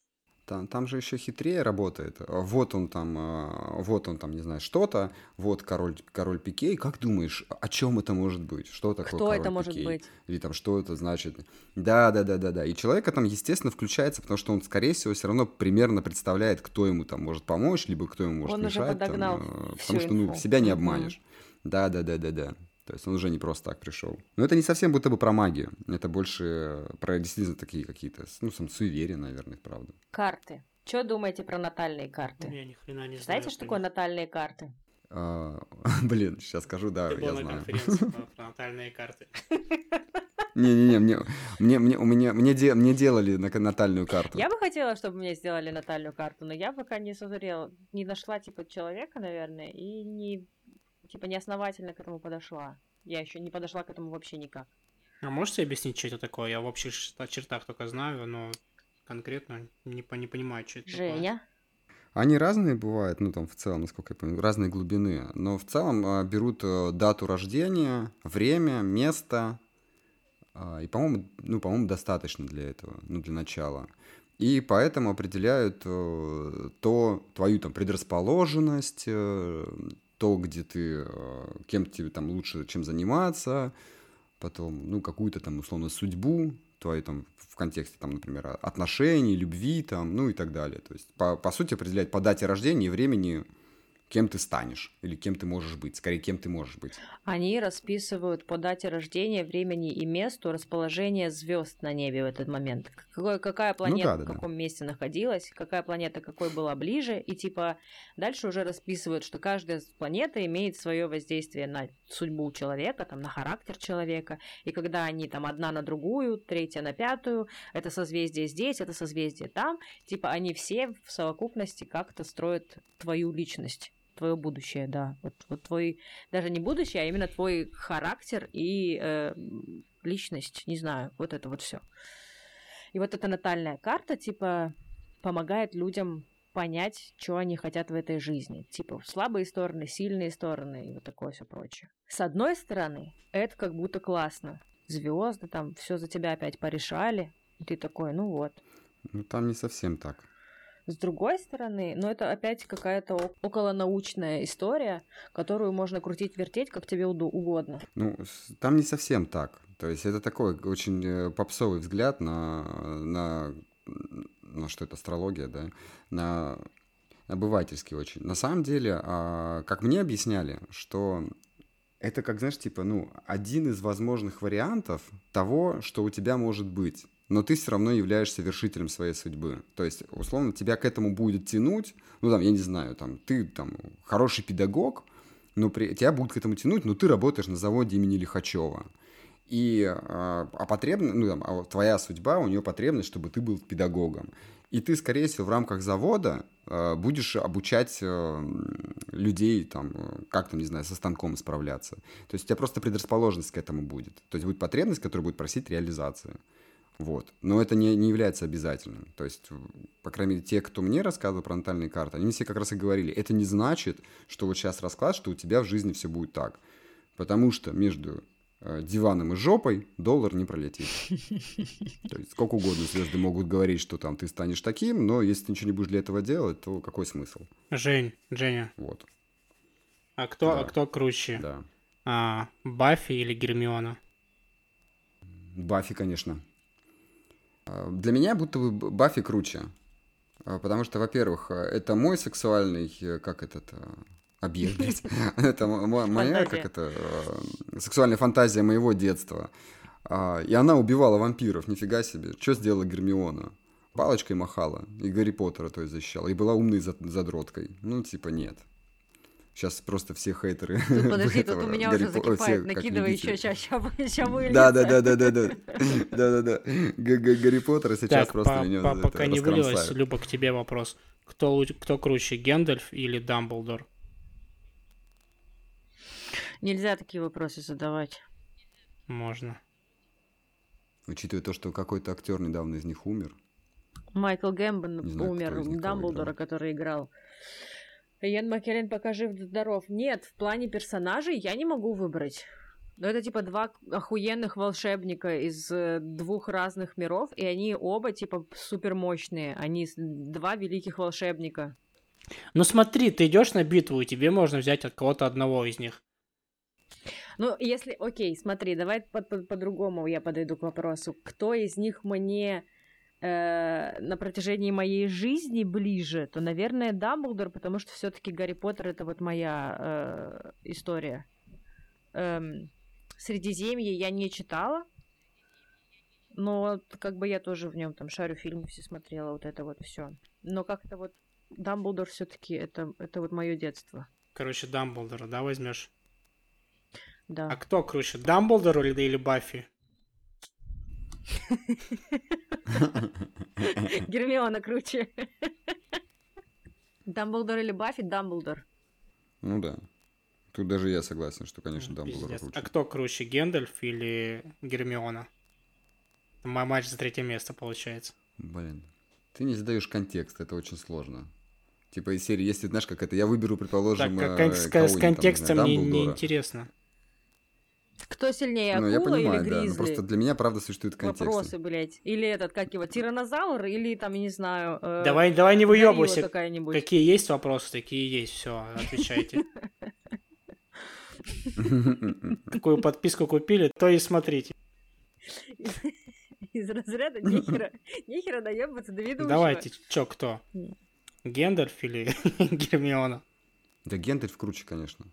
Speaker 2: Там, там же еще хитрее работает. А, Вот он там, а, вот он там, не знаю, что-то, вот король, король Пикей. Как думаешь, о чем это может быть? Что такое
Speaker 1: Кто
Speaker 2: король
Speaker 1: это может
Speaker 2: Пикей?
Speaker 1: быть?
Speaker 2: Или там что это значит? Да, да, да, да, да. И человека там, естественно, включается, потому что он, скорее всего, все равно примерно представляет, кто ему там может помочь, либо кто ему может
Speaker 1: Он уже
Speaker 2: мешать. там,
Speaker 1: подогнал
Speaker 2: э,
Speaker 1: всю
Speaker 2: потому что, ну, себя не обманешь. Да, да, да, да, да. То есть он уже не просто так пришел. Но это не совсем будто бы про магию. Это больше про действительно такие какие-то, ну, сам суеверия, наверное, правда.
Speaker 1: Карты. Что думаете про натальные карты?
Speaker 3: Я ни хрена не знаю.
Speaker 1: Знаете, что такое натальные карты?
Speaker 2: А, Блин, сейчас скажу, да,
Speaker 3: Ты
Speaker 2: я
Speaker 3: на
Speaker 2: знаю.
Speaker 3: про натальные карты.
Speaker 2: Не-не-не, мне, мне, мне, у меня, мне, де- мне делали на- натальную карту.
Speaker 1: Я бы хотела, чтобы мне сделали натальную карту, но я пока не созрела, не нашла, типа, человека, наверное, и не, типа, неосновательно к этому подошла. Я еще не подошла к этому вообще никак.
Speaker 3: А можете объяснить, что это такое? Я в общих чертах только знаю, но конкретно не, не понимаю, что это такое.
Speaker 1: Женя?
Speaker 2: Они разные бывают, ну там в целом, насколько я понимаю, разной глубины. Но в целом а, берут э, дату рождения, время, место. а, И, по-моему, ну, по-моему, достаточно для этого, ну, для начала. И поэтому определяют э, то, твою там предрасположенность, э, то, где ты, э, кем тебе там лучше чем заниматься, потом, ну, какую-то там, условно, судьбу, твою там в контексте, там, например, отношений, любви, там, ну и так далее. То есть, по, по сути, определять по дате рождения и времени, кем ты станешь или кем ты можешь быть, скорее, кем ты можешь быть.
Speaker 1: Они расписывают по дате рождения, времени и месту расположение звезд на небе в этот момент. Какой, какая планета
Speaker 2: да, да,
Speaker 1: в
Speaker 2: да.
Speaker 1: каком месте находилась, какая планета какой была ближе, и типа дальше уже расписывают, что каждая планета имеет свое воздействие на судьбу человека, там, на характер человека, и когда они там одна на другую, третья на пятую, это созвездие здесь, это созвездие там, типа они все в совокупности как-то строят твою личность твое будущее, да. Вот, вот твой, даже не будущее, а именно твой характер и э, личность, не знаю, вот это вот все. И вот эта натальная карта, типа, помогает людям понять, что они хотят в этой жизни. Типа, слабые стороны, сильные стороны и вот такое все прочее. С одной стороны, это как будто классно. Звезды там все за тебя опять порешали. И ты такой, ну вот.
Speaker 2: Ну, там не совсем так.
Speaker 1: С другой стороны, ну это опять какая-то околонаучная история, которую можно крутить-вертеть, как тебе угодно.
Speaker 2: Ну, там не совсем так. То есть это такой очень э, попсовый взгляд на, на, на что это, астрология, да, на обывательский очень. На самом деле, а, как мне объясняли, что это как, знаешь, типа, ну, один из возможных вариантов того, что у тебя может быть. Но ты все равно являешься вершителем своей судьбы. То есть, условно, тебя к этому будет тянуть, ну, там, я не знаю, там, ты там хороший педагог, но при, тебя будут к этому тянуть, но ты работаешь на заводе имени Лихачева. И а, а потребно, ну, там, а твоя судьба, у нее потребность, чтобы ты был педагогом. И ты, скорее всего, в рамках завода э, будешь обучать э, людей, там, как там, не знаю, со станком справляться. То есть у тебя просто предрасположенность к этому будет. То есть будет потребность, которая будет просить реализации. Вот. Но это не, не является обязательным. То есть, по крайней мере, те, кто мне рассказывал про натальные карты, они все как раз и говорили, это не значит, что вот сейчас расклад, что у тебя в жизни все будет так. Потому что между э, диваном и жопой доллар не пролетит. То есть сколько угодно звезды могут говорить, что там ты станешь таким, но если ты ничего не будешь для этого делать, то какой смысл?
Speaker 3: Жень, Женя,
Speaker 2: Вот,
Speaker 3: а кто, а
Speaker 2: Да.
Speaker 3: кто круче?
Speaker 2: да.
Speaker 3: А, Баффи или Гермиона?
Speaker 2: Баффи, конечно. Для меня будто бы Баффи круче. А, Потому что, во-первых, это мой сексуальный, э, как этот, а, объект. Это мо- мо- моя, как это, а, сексуальная фантазия моего детства. А, И она убивала вампиров, нифига себе. Что сделала Гермиона? Палочкой махала и Гарри Поттера, то есть, защищала. И была умной зад- задроткой. Ну, типа, нет. Сейчас просто все хейтеры.
Speaker 1: Тут, подожди, тут у меня
Speaker 2: Гарри
Speaker 1: уже закипает. Накидывай еще, сейчас выльется.
Speaker 2: Да, да, да, да, да, да. Да, да, да. Г- Г- Гарри Поттер сейчас
Speaker 3: Так,
Speaker 2: просто меня это
Speaker 3: пока не вылилось. Люба, к тебе вопрос. Кто, кто круче, Гендальф или Дамблдор?
Speaker 1: Нельзя такие вопросы задавать.
Speaker 3: Можно.
Speaker 2: Учитывая то, что какой-то актер недавно из них умер.
Speaker 1: Майкл Гэмбон
Speaker 2: Не знаю,
Speaker 1: умер, Дамблдора,
Speaker 2: играл.
Speaker 1: который играл. Иэн Маккеллен пока жив-здоров. Нет, в плане персонажей я не могу выбрать. Но это типа два охуенных волшебника из э, двух разных миров, и они оба типа супер мощные. Они два великих волшебника.
Speaker 3: Ну смотри, ты идешь на битву, и тебе можно взять от кого-то одного из них.
Speaker 1: Ну, если, окей, смотри, давай по- по- по-другому я подойду к вопросу. Кто из них мне э, на протяжении моей жизни ближе, то, наверное, Дамблдор, потому что все-таки Гарри Поттер это вот моя э, история. Эм, Средиземье я не читала, но как бы я тоже в нем там шарю фильмы все смотрела, вот это вот все. Но как-то вот Дамблдор все-таки это, это вот мое детство.
Speaker 3: Короче, Дамблдора, да, возьмешь?
Speaker 1: Да.
Speaker 3: А кто круче, Дамблдор или, или Баффи?
Speaker 1: Гермиона круче. Дамблдор или Баффи? Дамблдор.
Speaker 2: Ну да. Тут даже я согласен, что, конечно, Дамблдор
Speaker 3: Пиздец.
Speaker 2: круче.
Speaker 3: А кто круче, Гендальф или Гермиона? Мой матч за третье место получается.
Speaker 2: Блин. Ты не задаешь контекст, это очень сложно. Типа из серии, если, знаешь, как это, я выберу, предположим,
Speaker 3: Так,
Speaker 2: э,
Speaker 3: как- с, с
Speaker 2: кого-нибудь там,
Speaker 3: контекстом
Speaker 2: не
Speaker 3: не, интересно.
Speaker 1: Кто сильнее,
Speaker 2: Ну,
Speaker 1: акула
Speaker 2: я понимаю,
Speaker 1: или
Speaker 2: да.
Speaker 1: гризли?
Speaker 2: Но просто для меня, правда, существует контекст.
Speaker 1: Вопросы, блядь. Или этот, как его, тиранозавр, или там, я не знаю... э,
Speaker 3: Давай, давай не выебывайся.
Speaker 1: какая-нибудь.
Speaker 3: Какие есть вопросы, такие есть. Все, отвечайте. Какую подписку купили, то и смотрите.
Speaker 1: Из разряда нихера, нихера наебаться до ведущего.
Speaker 3: Давайте, чё, кто?
Speaker 1: М.
Speaker 3: Гендальф или Гермиона?
Speaker 2: Да Гендальф круче, конечно.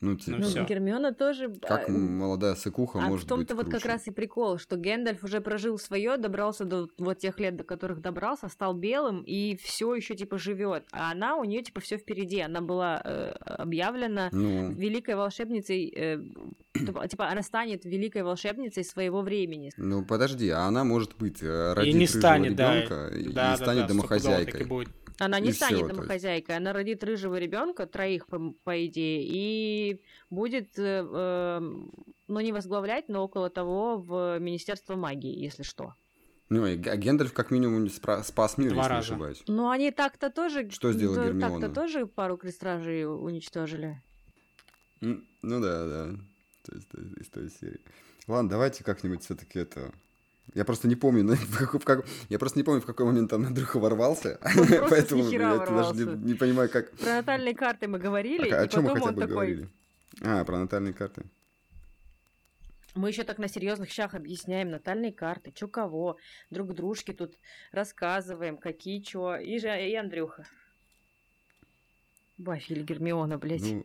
Speaker 2: Ну, типа,
Speaker 3: Ну,
Speaker 1: Ну. Гермиона тоже...
Speaker 2: как
Speaker 1: а,
Speaker 2: молодая сыкуха
Speaker 1: А
Speaker 2: может
Speaker 1: в том-то
Speaker 2: быть
Speaker 1: вот как раз и прикол, что Гэндальф уже прожил свое, добрался до вот тех лет, до которых добрался, стал белым и все еще типа живет. А она у нее типа все впереди. Она была э, объявлена
Speaker 2: Ну,
Speaker 1: великой волшебницей, э, типа типа, она станет великой волшебницей своего времени.
Speaker 2: ну подожди, а она может быть э, родит
Speaker 3: не станет, да.
Speaker 2: ребенка и
Speaker 3: Да, да,
Speaker 2: станет
Speaker 3: да, и
Speaker 2: домохозяйкой.
Speaker 1: Она не
Speaker 2: И
Speaker 1: станет
Speaker 2: есть.
Speaker 1: домохозяйкой, она родит рыжего ребенка, троих, по, по идее, и будет, э, э, ну, не возглавлять, но около того в Министерство магии, если что.
Speaker 2: Ну, и Гендальф как минимум спра- спас мир,
Speaker 3: Два
Speaker 2: если не
Speaker 3: раза.
Speaker 2: ошибаюсь.
Speaker 1: Ну, они так-то тоже...
Speaker 2: Что сделала
Speaker 1: да,
Speaker 2: Гермиона?
Speaker 1: Так-то тоже пару крестражей уничтожили.
Speaker 2: Ну да, да. То есть из той серии. Ладно, давайте как-нибудь все-таки это. Я просто не помню, на- в как- в как- я просто не помню, в какой момент там Андрюха ворвался, поэтому я даже не, понимаю, как.
Speaker 1: Про натальные карты мы говорили,
Speaker 2: А,
Speaker 1: и
Speaker 2: о чем мы хотя бы
Speaker 1: такой...
Speaker 2: говорили? А, про натальные карты.
Speaker 1: Мы еще так на серьезных щах объясняем натальные карты, чё кого, друг дружке тут рассказываем, какие чё. И же и Андрюха. Баффи или Гермиона, блядь.
Speaker 2: Ну,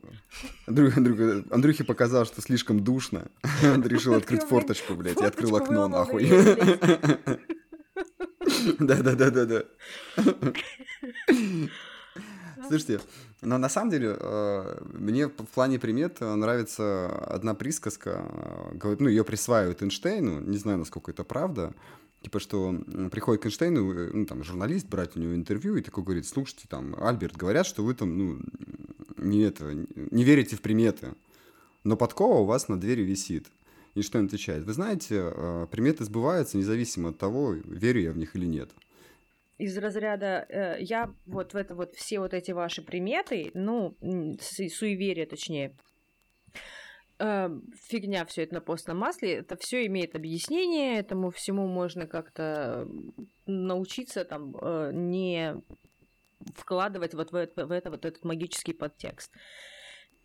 Speaker 2: Андрю- Андрюха- Андрюхе показалось, что слишком душно. Он решил открыть форточку, блядь, и открыл окно, нахуй. Да-да-да-да-да. Слушайте, но на самом деле э, мне в плане примет нравится одна присказка, э, говорит, ну, ее присваивают Эйнштейну, не знаю, насколько это правда, типа, что приходит к Эйнштейну, э, ну, там, журналист брать у него интервью, и такой говорит, слушайте, там, Альберт, говорят, что вы там, ну, не это, не верите в приметы, но подкова у вас на двери висит. И что он отвечает? Вы знаете, э, приметы сбываются независимо от того, верю я в них или нет.
Speaker 1: Из разряда э, я вот в это вот все вот эти ваши приметы, ну, суеверия точнее, э, фигня все это на постном масле, это все имеет объяснение, этому всему можно как-то научиться там э, не вкладывать вот в это, в это вот этот магический подтекст.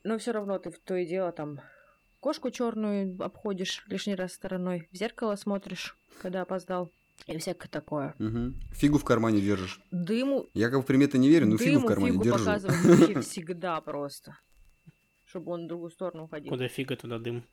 Speaker 1: Но все равно ты в то и дело там кошку черную обходишь лишний раз стороной, в зеркало смотришь, когда опоздал. И всякое такое.
Speaker 2: Мгм. Фигу в кармане держишь.
Speaker 1: Дыму,
Speaker 2: Я как в приметы не верю, но фигу в
Speaker 1: дыму
Speaker 2: кармане
Speaker 1: фигу
Speaker 2: держу.
Speaker 1: показывать вообще всегда просто. Чтобы он в другую сторону уходил.
Speaker 3: Куда фига туда дым?